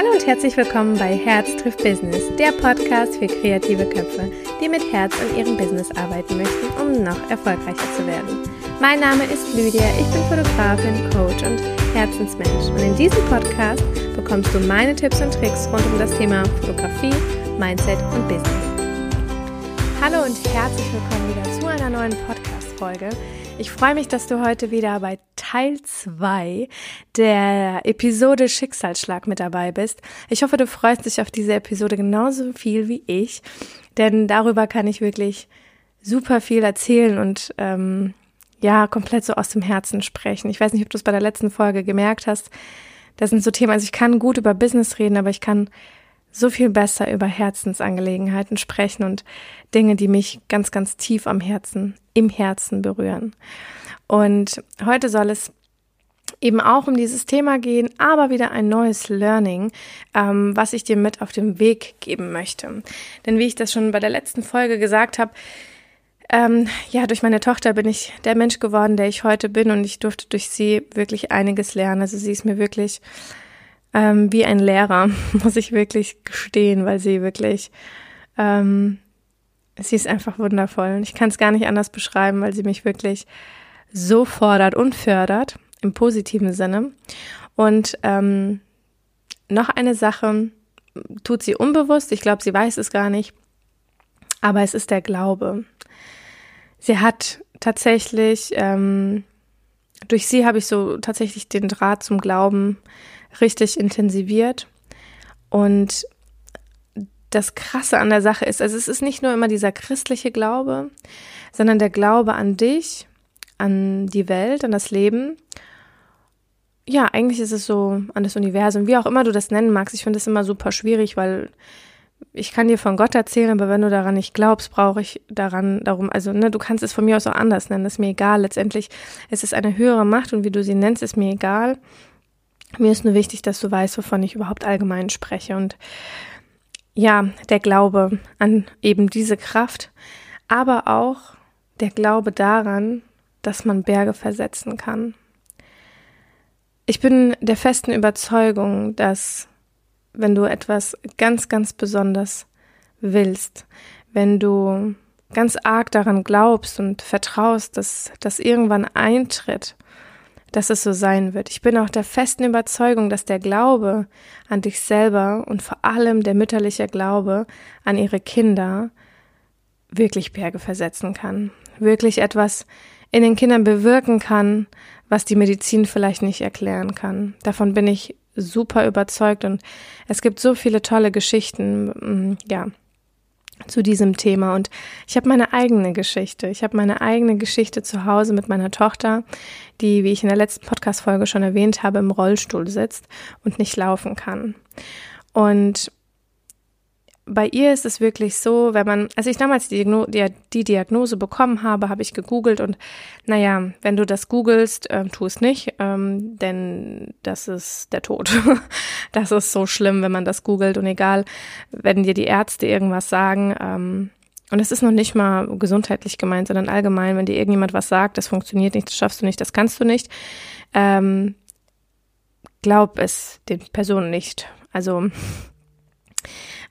Hallo und herzlich willkommen bei Herz trifft Business, der Podcast für kreative Köpfe, die mit Herz an ihrem Business arbeiten möchten, um noch erfolgreicher zu werden. Mein Name ist Lydia, ich bin Fotografin, Coach und Herzensmensch und in diesem Podcast bekommst du meine Tipps und Tricks rund um das Thema Fotografie, Mindset und Business. Hallo und herzlich willkommen wieder zu einer neuen Podcast-Folge. Ich freue mich, dass du heute wieder bei Teil 2 der Episode Schicksalsschlag mit dabei bist. Ich hoffe, du freust dich auf diese Episode genauso viel wie ich, denn darüber kann ich wirklich super viel erzählen und ähm, ja, komplett so aus dem Herzen sprechen. Ich weiß nicht, ob du es bei der letzten Folge gemerkt hast. Das sind so Themen, also ich kann gut über Business reden, aber ich kann so viel besser über Herzensangelegenheiten sprechen und Dinge, die mich ganz, ganz tief am Herzen, im Herzen berühren. Und heute soll es eben auch um dieses Thema gehen, aber wieder ein neues Learning, ähm, was ich dir mit auf den Weg geben möchte. Denn wie ich das schon bei der letzten Folge gesagt habe, ähm, ja, durch meine Tochter bin ich der Mensch geworden, der ich heute bin und ich durfte durch sie wirklich einiges lernen. Also sie ist mir wirklich ähm, wie ein Lehrer, muss ich wirklich gestehen, weil sie wirklich, ähm, sie ist einfach wundervoll. Und ich kann es gar nicht anders beschreiben, weil sie mich wirklich so fordert und fördert, im positiven Sinne. Und ähm, noch eine Sache tut sie unbewusst, ich glaube, sie weiß es gar nicht, aber es ist der Glaube. Sie hat tatsächlich, ähm, durch sie habe ich so tatsächlich den Draht zum Glauben richtig intensiviert. Und das Krasse an der Sache ist, also es ist nicht nur immer dieser christliche Glaube, sondern der Glaube an dich, an die Welt, an das Leben. Ja, eigentlich ist es so an das Universum, wie auch immer du das nennen magst. Ich finde es immer super schwierig, weil ich kann dir von Gott erzählen, aber wenn du daran nicht glaubst, brauche ich daran darum, also ne, du kannst es von mir aus auch anders nennen, ist mir egal. Letztendlich ist es eine höhere Macht und wie du sie nennst, ist mir egal. Mir ist nur wichtig, dass du weißt, wovon ich überhaupt allgemein spreche. Und ja, der Glaube an eben diese Kraft, aber auch der Glaube daran, dass man Berge versetzen kann. Ich bin der festen Überzeugung, dass wenn du etwas ganz, ganz besonders willst, wenn du ganz arg daran glaubst und vertraust, dass das irgendwann eintritt, dass es so sein wird. Ich bin auch der festen Überzeugung, dass der Glaube an dich selber und vor allem der mütterliche Glaube an ihre Kinder wirklich Berge versetzen kann, wirklich etwas in den Kindern bewirken kann, was die Medizin vielleicht nicht erklären kann. Davon bin ich super überzeugt und es gibt so viele tolle Geschichten, mm, ja, zu diesem Thema. Und ich habe meine eigene Geschichte. Ich habe meine eigene Geschichte zu Hause mit meiner Tochter, die, wie ich in der letzten Podcast-Folge schon erwähnt habe, im Rollstuhl sitzt und nicht laufen kann. Und bei ihr ist es wirklich so, wenn man, als ich damals die, die, Diagnose bekommen habe, habe ich gegoogelt und naja, wenn du das googelst, ähm, tu es nicht, ähm, denn das ist der Tod. das ist so schlimm, wenn man das googelt und egal, wenn dir die Ärzte irgendwas sagen, ähm, und es ist noch nicht mal gesundheitlich gemeint, sondern allgemein, wenn dir irgendjemand was sagt, das funktioniert nicht, das schaffst du nicht, das kannst du nicht, ähm, glaub es den Personen nicht. Also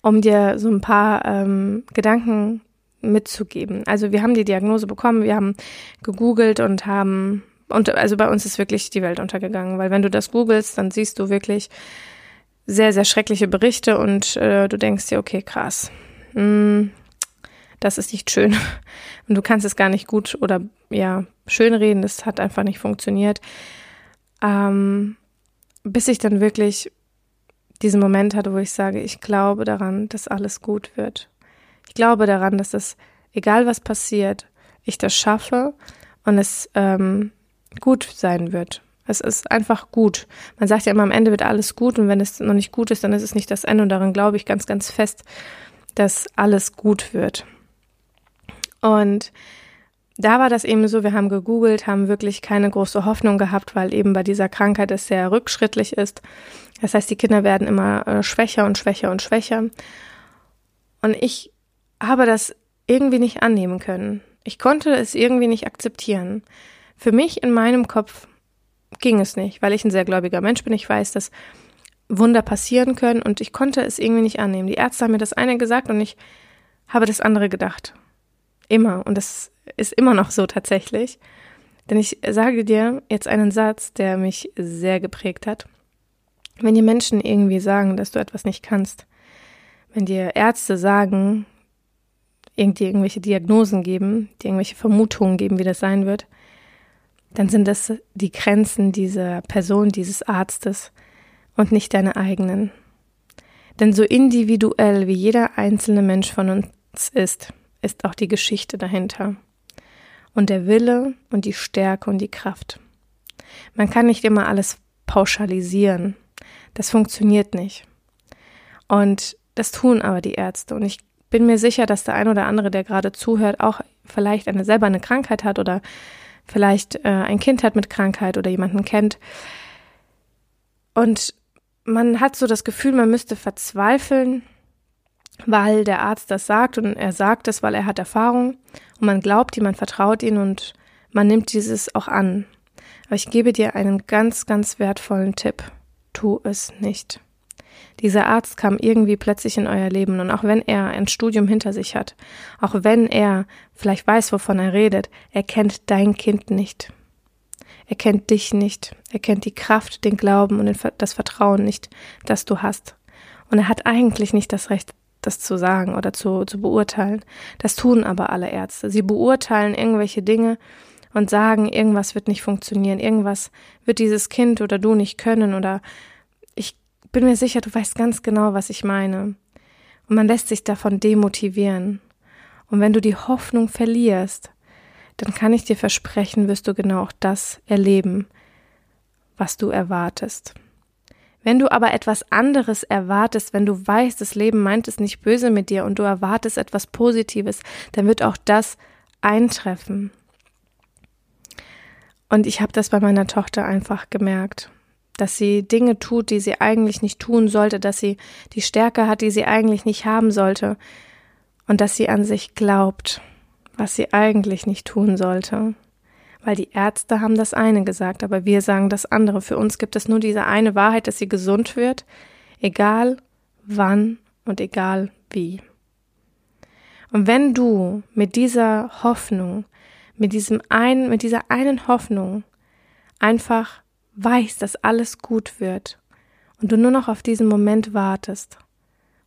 um dir so ein paar ähm, Gedanken mitzugeben. Also wir haben die Diagnose bekommen, wir haben gegoogelt und haben, und also bei uns ist wirklich die Welt untergegangen, weil wenn du das googelst, dann siehst du wirklich sehr, sehr schreckliche Berichte und äh, du denkst dir, okay, krass, hm, das ist nicht schön. Und du kannst es gar nicht gut oder ja, schön reden, das hat einfach nicht funktioniert. Ähm, bis ich dann wirklich diesen Moment hatte, wo ich sage, ich glaube daran, dass alles gut wird. Ich glaube daran, dass es, egal was passiert, ich das schaffe und es ähm, gut sein wird. Es ist einfach gut. Man sagt ja immer, am Ende wird alles gut und wenn es noch nicht gut ist, dann ist es nicht das Ende und daran glaube ich ganz, ganz fest, dass alles gut wird. Und da war das eben so, wir haben gegoogelt, haben wirklich keine große Hoffnung gehabt, weil eben bei dieser Krankheit es sehr rückschrittlich ist. Das heißt, die Kinder werden immer äh, schwächer und schwächer und schwächer. Und ich habe das irgendwie nicht annehmen können. Ich konnte es irgendwie nicht akzeptieren. Für mich in meinem Kopf ging es nicht, weil ich ein sehr gläubiger Mensch bin. Ich weiß, dass Wunder passieren können und ich konnte es irgendwie nicht annehmen. Die Ärzte haben mir das eine gesagt und ich habe das andere gedacht. Immer. Und das ist immer noch so tatsächlich. Denn ich sage dir jetzt einen Satz, der mich sehr geprägt hat. Wenn dir Menschen irgendwie sagen, dass du etwas nicht kannst, wenn dir Ärzte sagen, irgendwie irgendwelche Diagnosen geben, die irgendwelche Vermutungen geben, wie das sein wird, dann sind das die Grenzen dieser Person, dieses Arztes und nicht deine eigenen. Denn so individuell wie jeder einzelne Mensch von uns ist, ist auch die Geschichte dahinter. Und der Wille und die Stärke und die Kraft. Man kann nicht immer alles pauschalisieren. Das funktioniert nicht. Und das tun aber die Ärzte. Und ich bin mir sicher, dass der ein oder andere, der gerade zuhört, auch vielleicht eine selber eine Krankheit hat oder vielleicht äh, ein Kind hat mit Krankheit oder jemanden kennt. Und man hat so das Gefühl, man müsste verzweifeln, weil der Arzt das sagt und er sagt es, weil er hat Erfahrung und man glaubt ihm, man vertraut ihm und man nimmt dieses auch an. Aber ich gebe dir einen ganz, ganz wertvollen Tipp. Tu es nicht. Dieser Arzt kam irgendwie plötzlich in euer Leben und auch wenn er ein Studium hinter sich hat, auch wenn er vielleicht weiß, wovon er redet, er kennt dein Kind nicht. Er kennt dich nicht. Er kennt die Kraft, den Glauben und das Vertrauen nicht, das du hast. Und er hat eigentlich nicht das Recht, das zu sagen oder zu, zu beurteilen. Das tun aber alle Ärzte. Sie beurteilen irgendwelche Dinge und sagen, irgendwas wird nicht funktionieren, irgendwas wird dieses Kind oder du nicht können oder ich bin mir sicher, du weißt ganz genau, was ich meine. Und man lässt sich davon demotivieren. Und wenn du die Hoffnung verlierst, dann kann ich dir versprechen, wirst du genau auch das erleben, was du erwartest. Wenn du aber etwas anderes erwartest, wenn du weißt, das Leben meint es nicht böse mit dir und du erwartest etwas Positives, dann wird auch das eintreffen. Und ich habe das bei meiner Tochter einfach gemerkt, dass sie Dinge tut, die sie eigentlich nicht tun sollte, dass sie die Stärke hat, die sie eigentlich nicht haben sollte und dass sie an sich glaubt was sie eigentlich nicht tun sollte. Weil die Ärzte haben das eine gesagt, aber wir sagen das andere. Für uns gibt es nur diese eine Wahrheit, dass sie gesund wird, egal wann und egal wie. Und wenn du mit dieser Hoffnung, mit diesem einen, mit dieser einen Hoffnung einfach weißt, dass alles gut wird und du nur noch auf diesen Moment wartest,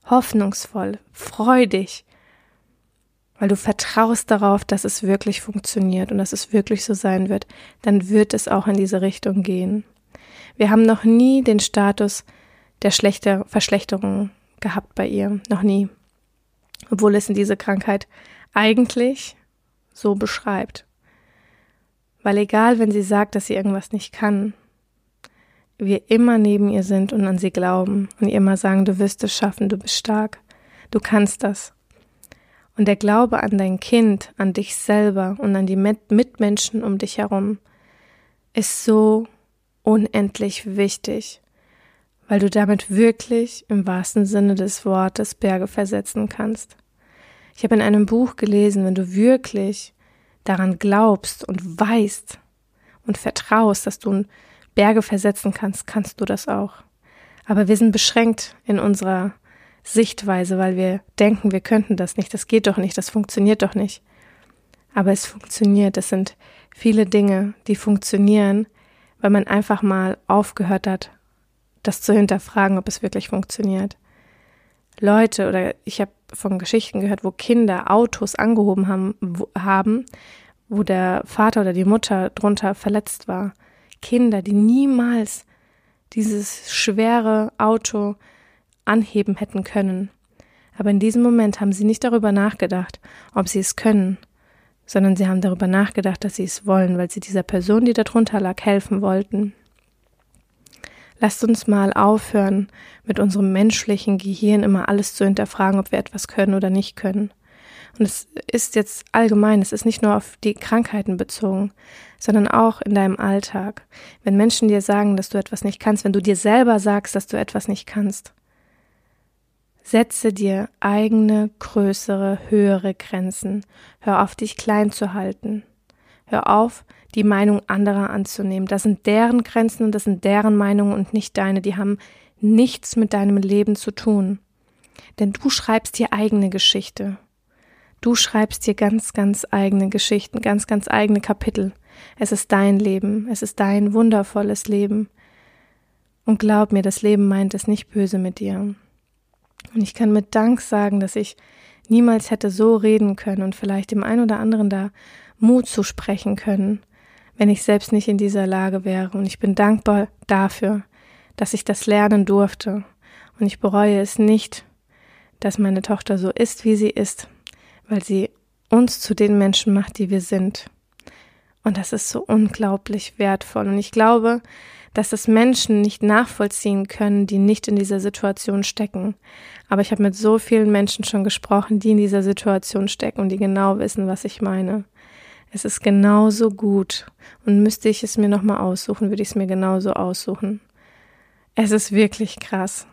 hoffnungsvoll, freudig, weil du vertraust darauf, dass es wirklich funktioniert und dass es wirklich so sein wird, dann wird es auch in diese Richtung gehen. Wir haben noch nie den Status der schlechter Verschlechterung gehabt bei ihr, noch nie. Obwohl es in diese Krankheit eigentlich so beschreibt. Weil egal, wenn sie sagt, dass sie irgendwas nicht kann, wir immer neben ihr sind und an sie glauben und ihr immer sagen, du wirst es schaffen, du bist stark, du kannst das. Und der Glaube an dein Kind, an dich selber und an die Mitmenschen um dich herum ist so unendlich wichtig, weil du damit wirklich im wahrsten Sinne des Wortes Berge versetzen kannst. Ich habe in einem Buch gelesen, wenn du wirklich daran glaubst und weißt und vertraust, dass du Berge versetzen kannst, kannst du das auch. Aber wir sind beschränkt in unserer Sichtweise, weil wir denken, wir könnten das nicht, das geht doch nicht, das funktioniert doch nicht. Aber es funktioniert, es sind viele Dinge, die funktionieren, weil man einfach mal aufgehört hat, das zu hinterfragen, ob es wirklich funktioniert. Leute oder ich habe von Geschichten gehört, wo Kinder Autos angehoben haben, wo, haben, wo der Vater oder die Mutter drunter verletzt war. Kinder, die niemals dieses schwere Auto anheben hätten können. Aber in diesem Moment haben sie nicht darüber nachgedacht, ob sie es können, sondern sie haben darüber nachgedacht, dass sie es wollen, weil sie dieser Person, die darunter lag, helfen wollten. Lasst uns mal aufhören, mit unserem menschlichen Gehirn immer alles zu hinterfragen, ob wir etwas können oder nicht können. Und es ist jetzt allgemein, es ist nicht nur auf die Krankheiten bezogen, sondern auch in deinem Alltag. Wenn Menschen dir sagen, dass du etwas nicht kannst, wenn du dir selber sagst, dass du etwas nicht kannst, Setze dir eigene, größere, höhere Grenzen. Hör auf, dich klein zu halten. Hör auf, die Meinung anderer anzunehmen. Das sind deren Grenzen und das sind deren Meinungen und nicht deine. Die haben nichts mit deinem Leben zu tun. Denn du schreibst dir eigene Geschichte. Du schreibst dir ganz, ganz eigene Geschichten, ganz, ganz eigene Kapitel. Es ist dein Leben, es ist dein wundervolles Leben. Und glaub mir, das Leben meint es nicht böse mit dir. Und ich kann mit Dank sagen, dass ich niemals hätte so reden können und vielleicht dem einen oder anderen da Mut zu sprechen können, wenn ich selbst nicht in dieser Lage wäre. Und ich bin dankbar dafür, dass ich das lernen durfte. Und ich bereue es nicht, dass meine Tochter so ist, wie sie ist, weil sie uns zu den Menschen macht, die wir sind. Und das ist so unglaublich wertvoll. Und ich glaube, dass es Menschen nicht nachvollziehen können, die nicht in dieser Situation stecken. Aber ich habe mit so vielen Menschen schon gesprochen, die in dieser Situation stecken und die genau wissen, was ich meine. Es ist genauso gut. Und müsste ich es mir nochmal aussuchen, würde ich es mir genauso aussuchen. Es ist wirklich krass.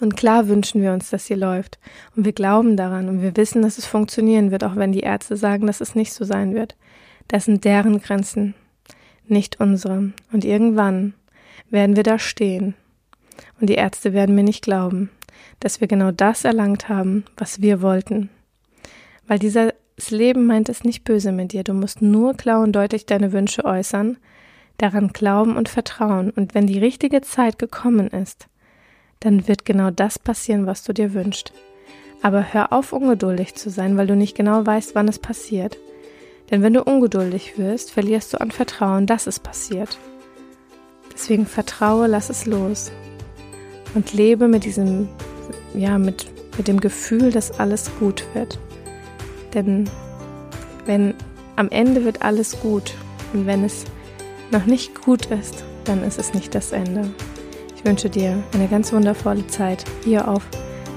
Und klar wünschen wir uns, dass sie läuft. Und wir glauben daran und wir wissen, dass es funktionieren wird, auch wenn die Ärzte sagen, dass es nicht so sein wird. Das sind deren Grenzen, nicht unsere. Und irgendwann werden wir da stehen. Und die Ärzte werden mir nicht glauben, dass wir genau das erlangt haben, was wir wollten. Weil dieses Leben meint es nicht böse mit dir. Du musst nur klar und deutlich deine Wünsche äußern, daran glauben und vertrauen. Und wenn die richtige Zeit gekommen ist, dann wird genau das passieren, was du dir wünschst. Aber hör auf, ungeduldig zu sein, weil du nicht genau weißt, wann es passiert. Denn wenn du ungeduldig wirst, verlierst du an Vertrauen, dass es passiert. Deswegen vertraue, lass es los. Und lebe mit diesem, ja, mit, mit dem Gefühl, dass alles gut wird. Denn wenn am Ende wird alles gut und wenn es noch nicht gut ist, dann ist es nicht das Ende. Ich wünsche dir eine ganz wundervolle Zeit hier auf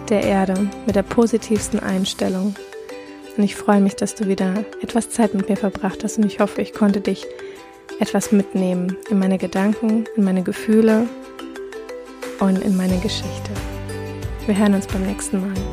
der Erde mit der positivsten Einstellung und ich freue mich, dass du wieder etwas Zeit mit mir verbracht hast und ich hoffe, ich konnte dich etwas mitnehmen in meine Gedanken, in meine Gefühle und in meine Geschichte. Wir hören uns beim nächsten Mal.